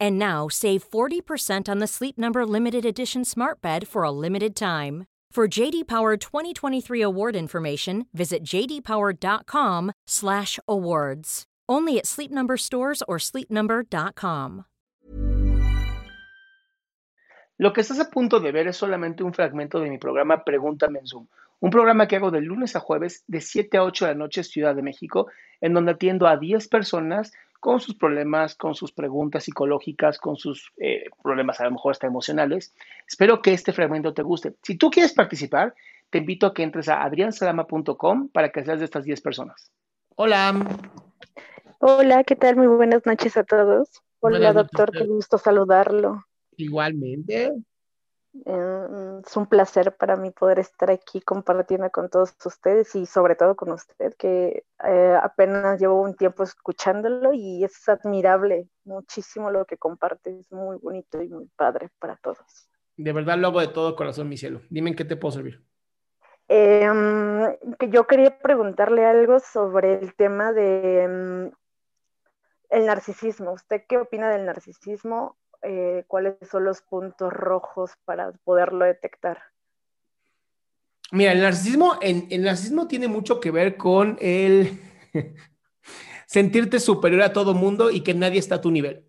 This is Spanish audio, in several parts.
And now save 40% on the Sleep Number limited edition Smart Bed for a limited time. For JD Power 2023 award information, visit jdpower.com/awards. Only at Sleep Number stores or sleepnumber.com. Lo que estás a punto de ver es solamente un fragmento de mi programa Pregúntame en Zoom, un programa que hago de lunes a jueves de 7 a 8 de la noche Ciudad de México, en donde atiendo a 10 personas con sus problemas, con sus preguntas psicológicas, con sus eh, problemas a lo mejor hasta emocionales. Espero que este fragmento te guste. Si tú quieres participar, te invito a que entres a adriansalama.com para que seas de estas 10 personas. Hola. Hola, ¿qué tal? Muy buenas noches a todos. Hola, doctor, qué gusto saludarlo. Igualmente. Eh, es un placer para mí poder estar aquí compartiendo con todos ustedes y sobre todo con usted, que eh, apenas llevo un tiempo escuchándolo y es admirable muchísimo lo que comparte, es muy bonito y muy padre para todos. De verdad lo hago de todo corazón, mi cielo. Dime en qué te puedo servir. Em, que yo quería preguntarle algo sobre el tema de em, el narcisismo. ¿Usted qué opina del narcisismo? Eh, cuáles son los puntos rojos para poderlo detectar. Mira, el narcisismo, el narcisismo tiene mucho que ver con el sentirte superior a todo mundo y que nadie está a tu nivel.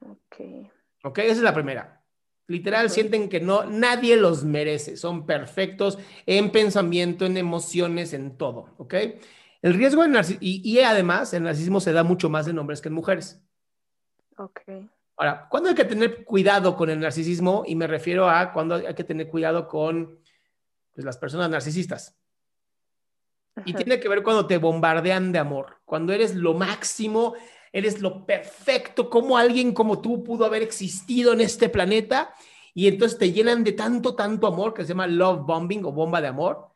Ok. Ok, esa es la primera. Literal, sienten que no, nadie los merece, son perfectos en pensamiento, en emociones, en todo, ¿ok? El riesgo del narcisismo, y, y, además el narcisismo se da mucho más en hombres que en mujeres. Ok. Ahora, ¿cuándo hay que tener cuidado con el narcisismo? Y me refiero a cuando hay que tener cuidado con pues, las personas narcisistas. Y tiene que ver cuando te bombardean de amor, cuando eres lo máximo, eres lo perfecto, como alguien como tú pudo haber existido en este planeta, y entonces te llenan de tanto, tanto amor que se llama love bombing o bomba de amor.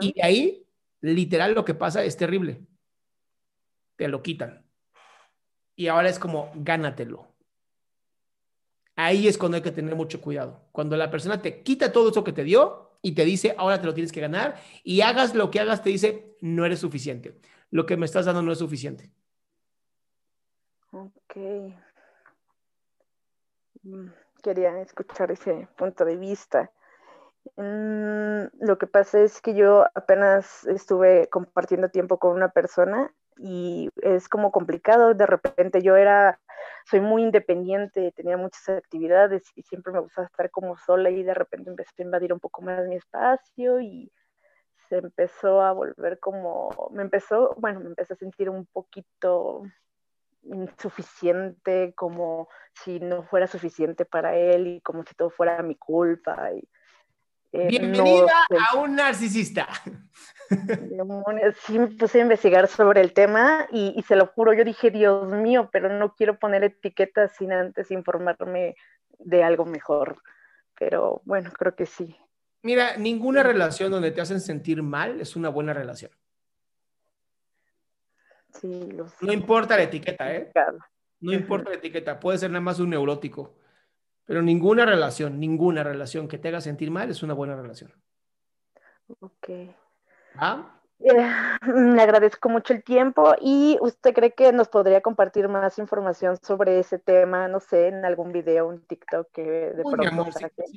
Y de ahí, literal, lo que pasa es terrible. Te lo quitan y ahora es como gánatelo. Ahí es cuando hay que tener mucho cuidado. Cuando la persona te quita todo eso que te dio y te dice, ahora te lo tienes que ganar, y hagas lo que hagas, te dice, no eres suficiente. Lo que me estás dando no es suficiente. Ok. Mm, quería escuchar ese punto de vista. Mm, lo que pasa es que yo apenas estuve compartiendo tiempo con una persona y es como complicado. De repente yo era, soy muy independiente, tenía muchas actividades y siempre me gustaba estar como sola y de repente empecé a invadir un poco más mi espacio y se empezó a volver como, me empezó, bueno, me empecé a sentir un poquito insuficiente, como si no fuera suficiente para él y como si todo fuera mi culpa. Eh, Bienvenida a un narcisista. Sí, me puse a investigar sobre el tema y, se lo juro, yo dije, Dios mío, pero no quiero poner etiquetas sin antes informarme de algo mejor. Pero bueno, creo que sí. Mira, ninguna relación donde te hacen sentir mal es una buena relación. Sí, No importa la etiqueta, ¿eh? No importa la etiqueta, puede ser nada más un neurótico. Pero ninguna relación, ninguna relación que te haga sentir mal es una buena relación. Ok. ¿Ah? Le agradezco mucho el tiempo y usted cree que nos podría compartir más información sobre ese tema, no sé, en algún video, un TikTok que de Uy, amor,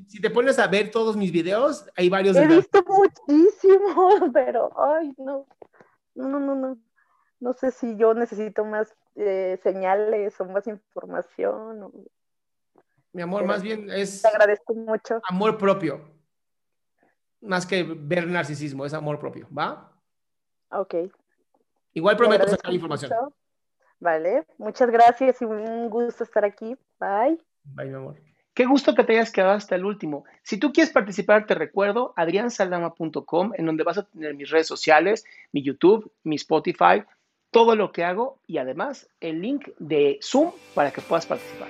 si, te pones a ver todos mis videos, hay varios. He visto muchísimo, pero ay, no, no, no, no, no sé si yo necesito más eh, señales o más información. Mi amor, más bien es... Te agradezco mucho. Amor propio. Más que ver narcisismo, es amor propio, ¿va? Ok. Igual prometo sacar información. Vale, muchas gracias y un gusto estar aquí. Bye. Bye, mi amor. Qué gusto que te hayas quedado hasta el último. Si tú quieres participar, te recuerdo adriansaldama.com, en donde vas a tener mis redes sociales, mi YouTube, mi Spotify, todo lo que hago y además el link de Zoom para que puedas participar.